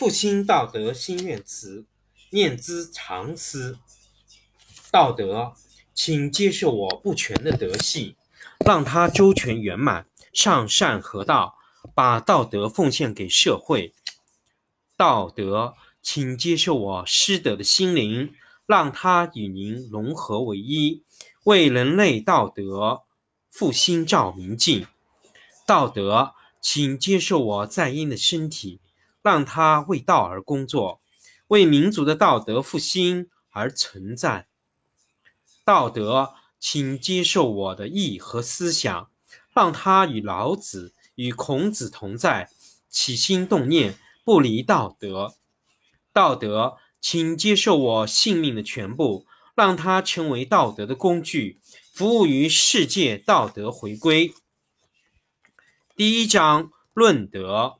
复兴道德心愿词，念兹常思。道德，请接受我不全的德性，让它周全圆满，上善合道，把道德奉献给社会。道德，请接受我失德的心灵，让它与您融合为一，为人类道德复兴照明镜。道德，请接受我在阴的身体。让他为道而工作，为民族的道德复兴而存在。道德，请接受我的意和思想，让他与老子、与孔子同在，起心动念不离道德。道德，请接受我性命的全部，让它成为道德的工具，服务于世界道德回归。第一章论德。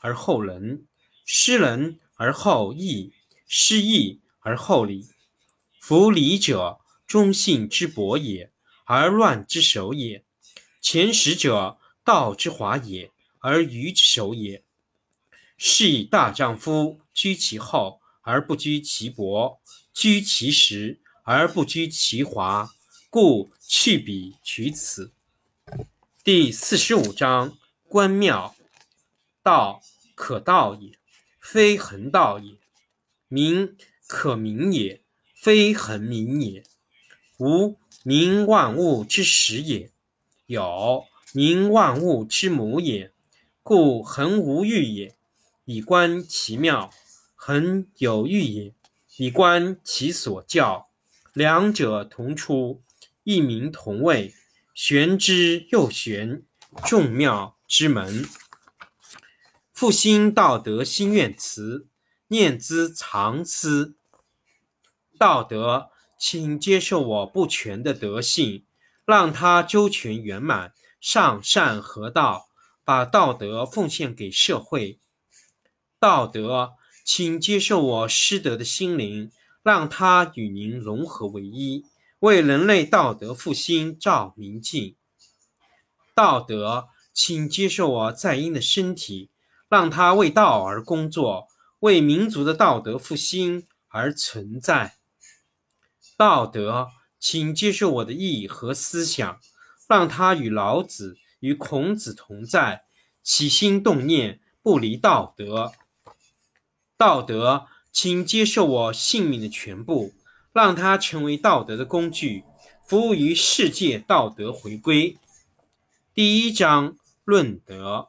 而后仁，失仁而后义，失义而后礼。夫礼者，忠信之薄也，而乱之首也；前识者，道之华也，而愚之首也。是以大丈夫居其厚而不居其薄，居其实而不居其华。故去彼取此。第四十五章：关庙。道可道也，非恒道也；名可名也，非恒名也。无名，万物之始也；有名，万物之母也。故恒无欲也，以观其妙；恒有欲也，以观其所教。两者同出，异名同谓，玄之又玄，众妙之门。复兴道德心愿词，念兹常思。道德，请接受我不全的德性，让它周全圆满，上善合道，把道德奉献给社会。道德，请接受我失德的心灵，让它与您融合为一，为人类道德复兴照明镜。道德，请接受我在阴的身体。让他为道而工作，为民族的道德复兴而存在。道德，请接受我的意义和思想，让他与老子、与孔子同在，起心动念不离道德。道德，请接受我性命的全部，让它成为道德的工具，服务于世界道德回归。第一章论德。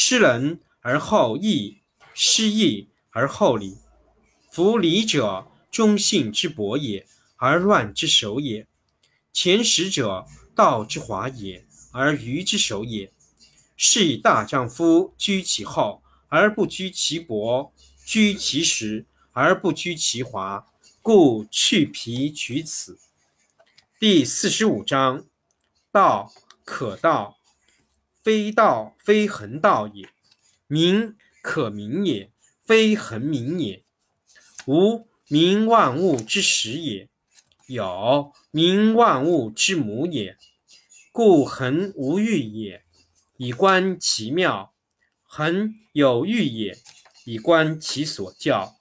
失仁而后义，失义而后礼。夫礼者，忠信之薄也，而乱之首也；前识者，道之华也，而愚之首也。是以大丈夫居其厚而不居其薄，居其实而不居其华。故去皮取此。第四十五章：道可道。非道非恒道也，名可名也，非恒名也。无名，万物之始也；有名，万物之母也。故恒无欲也，以观其妙；恒有欲也，以观其所教。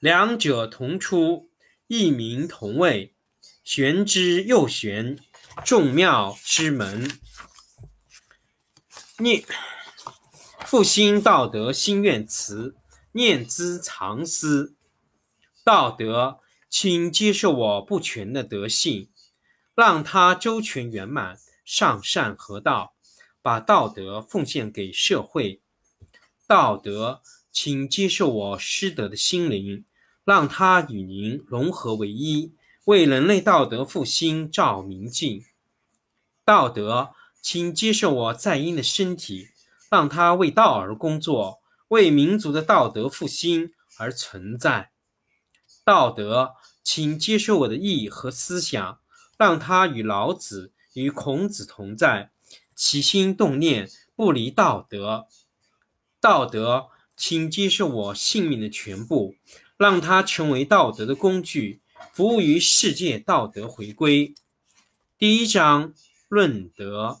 两者同出，异名同谓，玄之又玄，众妙之门。念复兴道德心愿词，念兹常思。道德，请接受我不全的德性，让它周全圆满，上善合道，把道德奉献给社会。道德，请接受我失德的心灵，让它与您融合为一，为人类道德复兴照明镜。道德，请接受我在阴的身体，让它为道而工作，为民族的道德复兴而存在。道德，请接受我的意义和思想，让它与老子、与孔子同在，起心动念不离道德。道德，请接受我性命的全部，让它成为道德的工具，服务于世界道德回归。第一章。论德，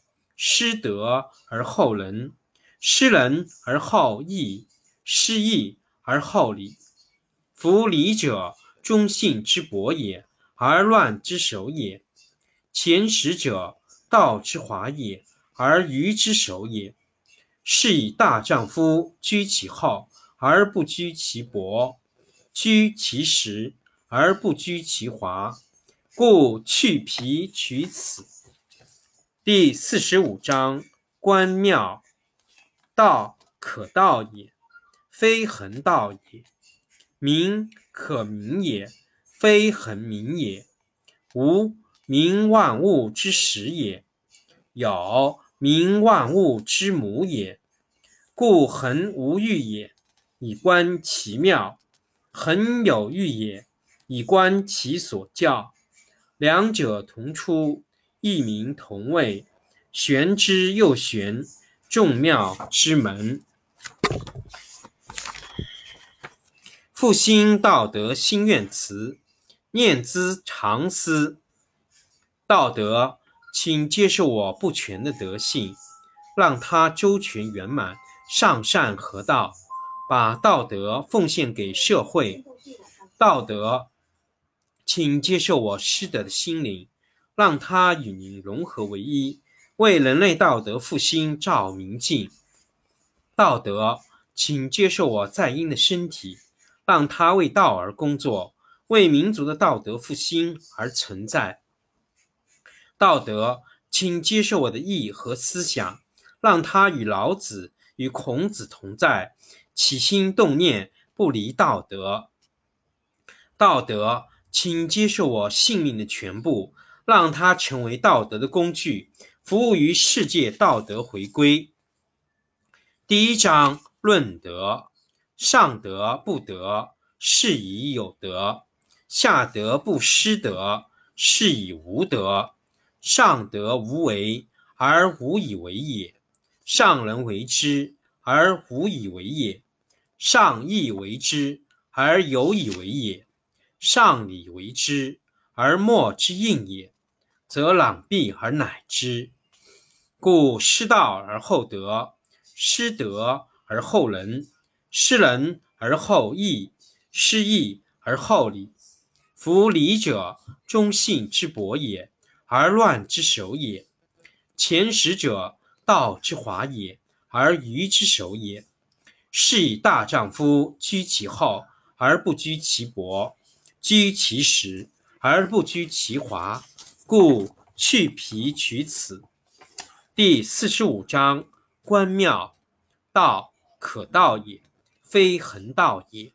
失德而后仁，失仁而后义，失义而后礼。夫礼者，忠信之薄也，而乱之首也；前识者，道之华也，而愚之首也。是以大丈夫居其厚而不居其薄，居其实而不居其华。故去皮取此。第四十五章：观妙，道可道也，非恒道也；名可名也，非恒名也。无名，万物之始也；有名，万物之母也。故恒无欲也，以观其妙；恒有欲也，以观其所教。两者同出。一名同谓，玄之又玄，众妙之门。复兴道德心愿词，念兹常思。道德，请接受我不全的德性，让它周全圆满，上善合道，把道德奉献给社会。道德，请接受我失德的心灵。让它与您融合为一，为人类道德复兴照明镜。道德，请接受我在阴的身体，让它为道而工作，为民族的道德复兴而存在。道德，请接受我的意和思想，让它与老子、与孔子同在，起心动念不离道德。道德，请接受我性命的全部。让它成为道德的工具，服务于世界道德回归。第一章论德：上德不德，是以有德；下德不失德，是以无德。上德无为而无以为也，上人为之而无以为也，上义为之而有以为也，上礼为之。而莫之应也，则攘臂而乃之。故失道而后德，失德而后仁，失仁而后义，失义而后礼。夫礼者，忠信之薄也，而乱之首也；前识者，道之华也，而愚之首也。是以大丈夫居其厚而不居其薄，居其实。而不居其华，故去皮取此。第四十五章：观妙，道可道也，非恒道也；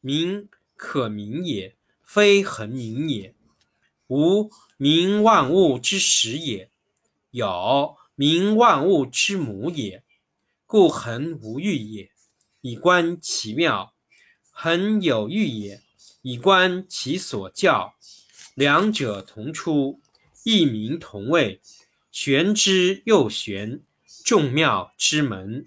名可名也，非恒名也。无名，万物之始也；有名，万物之母也。故恒无欲也，以观其妙；恒有欲也，以观其所教。两者同出，异名同谓，玄之又玄，众妙之门。